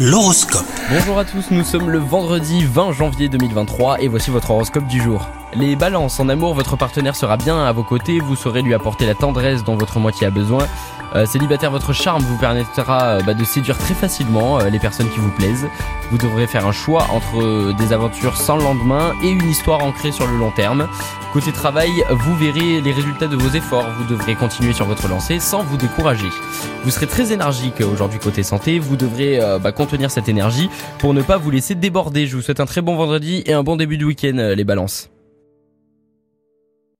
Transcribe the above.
L'horoscope. Bonjour à tous, nous sommes le vendredi 20 janvier 2023 et voici votre horoscope du jour. Les balances, en amour, votre partenaire sera bien à vos côtés, vous saurez lui apporter la tendresse dont votre moitié a besoin. Euh, célibataire, votre charme vous permettra euh, bah, de séduire très facilement euh, les personnes qui vous plaisent. Vous devrez faire un choix entre des aventures sans lendemain et une histoire ancrée sur le long terme. Côté travail, vous verrez les résultats de vos efforts, vous devrez continuer sur votre lancée sans vous décourager. Vous serez très énergique aujourd'hui côté santé, vous devrez euh, bah, contenir cette énergie pour ne pas vous laisser déborder. Je vous souhaite un très bon vendredi et un bon début de week-end les balances.